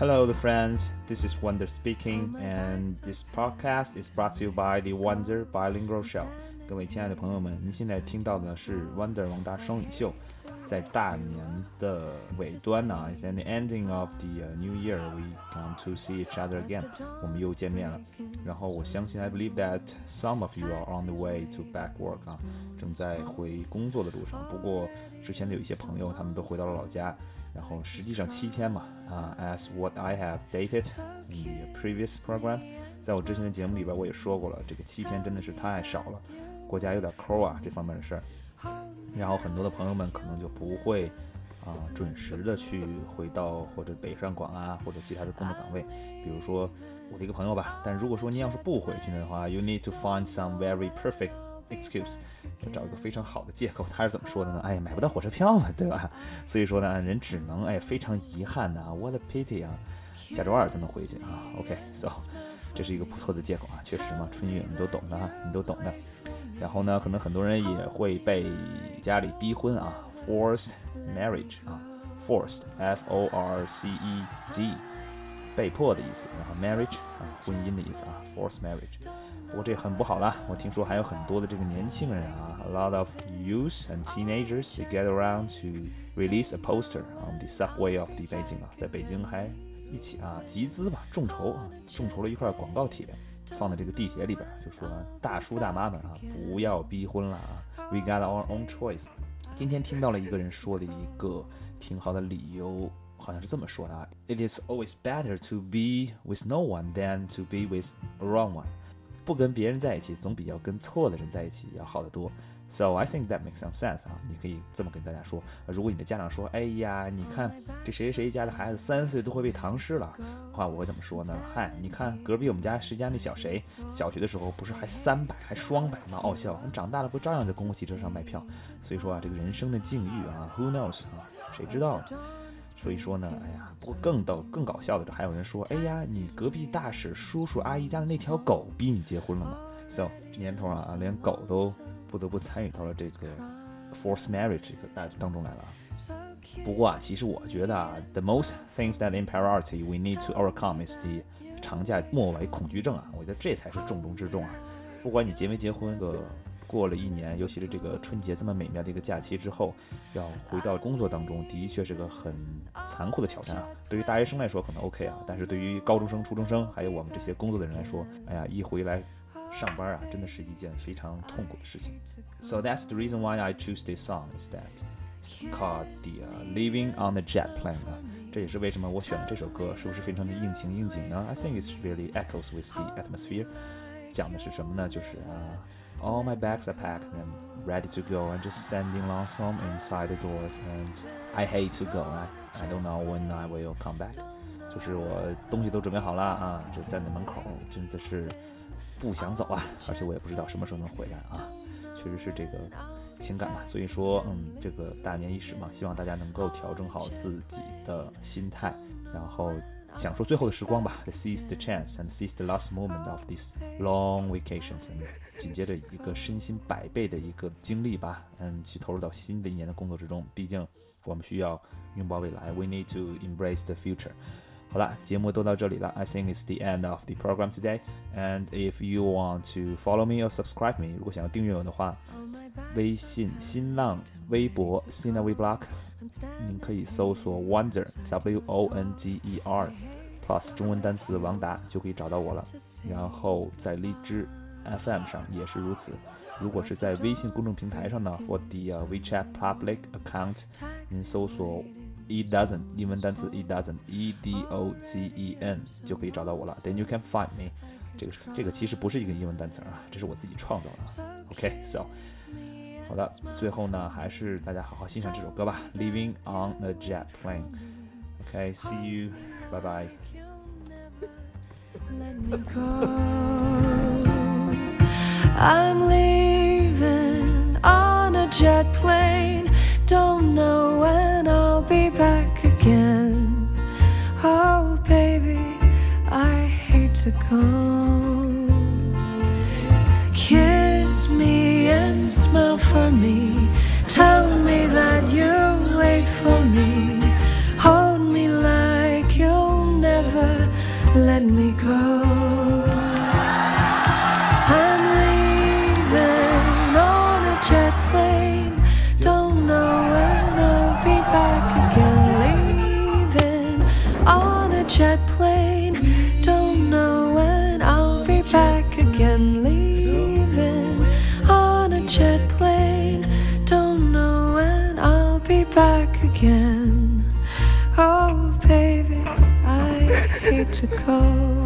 Hello, the friends. This is Wonder speaking, and this podcast is brought to you by the Wonder Bilingual Show. 各位亲爱的朋友们，您现在听到的是 Wonder 王达双语秀。在大年的尾端呢，is at the ending of the new year, we come to see each other again. 我们又见面了。然后我相信，I believe that some of you are on the way to back work 啊，正在回工作的路上。不过之前的有一些朋友，他们都回到了老家。 然后实际上七天嘛，啊，as what I have dated in the previous program，在我之前的节目里边我也说过了，这个七天真的是太少了，国家有点抠啊这方面的事儿。然后很多的朋友们可能就不会啊准时的去回到或者北上广啊或者其他的工作岗位，比如说我的一个朋友吧。但如果说您要是不回去的话，you need to find some very perfect excuse。要找一个非常好的借口，他是怎么说的呢？哎呀，买不到火车票嘛，对吧？所以说呢，人只能哎，非常遗憾的啊，what a pity 啊，下周二才能回去啊。OK，so 这是一个不错的借口啊，确实嘛，春运你都懂的啊，你都懂的。然后呢，可能很多人也会被家里逼婚啊，forced marriage 啊，forced，f o r c e d，被迫的意思，然后 marriage 啊，婚姻的意思啊，forced marriage。不过这很不好了，我听说还有很多的这个年轻人啊，a lot of youth and teenagers they get around to release a poster on the subway of the Beijing 啊，在北京还一起啊集资吧，众筹啊，众筹了一块广告帖，放在这个地铁里边，就说大叔大妈们啊，不要逼婚了啊，we got our own choice。今天听到了一个人说的一个挺好的理由，好像是这么说的啊，it is always better to be with no one than to be with a wrong one。不跟别人在一起，总比要跟错的人在一起要好得多。So I think that makes some sense 啊，你可以这么跟大家说。如果你的家长说，哎呀，你看这谁谁谁家的孩子三岁都会背唐诗了，话我会怎么说呢？嗨，你看隔壁我们家谁家那小谁，小学的时候不是还三百还双百吗？傲笑，你长大了不照样在公共汽车上卖票？所以说啊，这个人生的境遇啊，Who knows 啊，谁知道呢？所以说呢，哎呀，不过更逗、更搞笑的，是还有人说，哎呀，你隔壁大婶叔叔阿姨家的那条狗逼你结婚了吗？So 这年头啊，连狗都不得不参与到了这个 forced marriage 这个大当中来了。不过啊，其实我觉得啊，the most things that in priority we need to overcome is the 长假末尾恐惧症啊，我觉得这才是重中之重啊。不管你结没结婚，个。过了一年，尤其是这个春节这么美妙的一个假期之后，要回到工作当中，的确是个很残酷的挑战啊。对于大学生来说可能 OK 啊，但是对于高中生、初中生，还有我们这些工作的人来说，哎呀，一回来上班啊，真的是一件非常痛苦的事情。So that's the reason why I choose this song is that it's called the Living on the Jet Plane。这也是为什么我选了这首歌，是不是非常的应情应景呢？I think it's really echoes with the atmosphere。讲的是什么呢？就是啊。All my bags are packed and ready to go. I'm just standing lonesome inside the doors, and I hate to go. I I don't know when I will come back. 就是我东西都准备好了啊，就站在门口，真的是不想走啊，而且我也不知道什么时候能回来啊。确实是这个情感吧。所以说，嗯，这个大年伊始嘛，希望大家能够调整好自己的心态，然后。享受最后的时光吧 The，seize the chance and seize the last moment of these long vacations。紧接着一个身心百倍的一个经历吧，嗯，去投入到新的一年的工作之中。毕竟我们需要拥抱未来，we need to embrace the future。好了，节目都到这里了，I think it's the end of the program today。And if you want to follow me or subscribe me，如果想要订阅我的话，微信、新浪微博 Sina We 您可以搜索 Wonder W O N G E R plus 中文单词王达就可以找到我了。然后在荔枝 FM 上也是如此。如果是在微信公众平台上呢，for the WeChat public account，您搜索 E dozen 英文单词 E dozen E D O Z E N 就可以找到我了。Then you can find me。这个这个其实不是一个英文单词啊，这是我自己创造的。OK，so。好的，最后呢，还是大家好好欣赏这首歌吧，《Living on a Jet Plane》。OK，see you，拜拜。I'm leaving on a jet plane. Don't know when I'll be back again. Oh, baby, I hate to go. Tell me that you'll wait for me. Hold me like you'll never. Let me go. I'm leaving on a jet plane. Don't know when I'll be back again. Leaving on a jet plane. Back again. Oh, baby, I hate to go.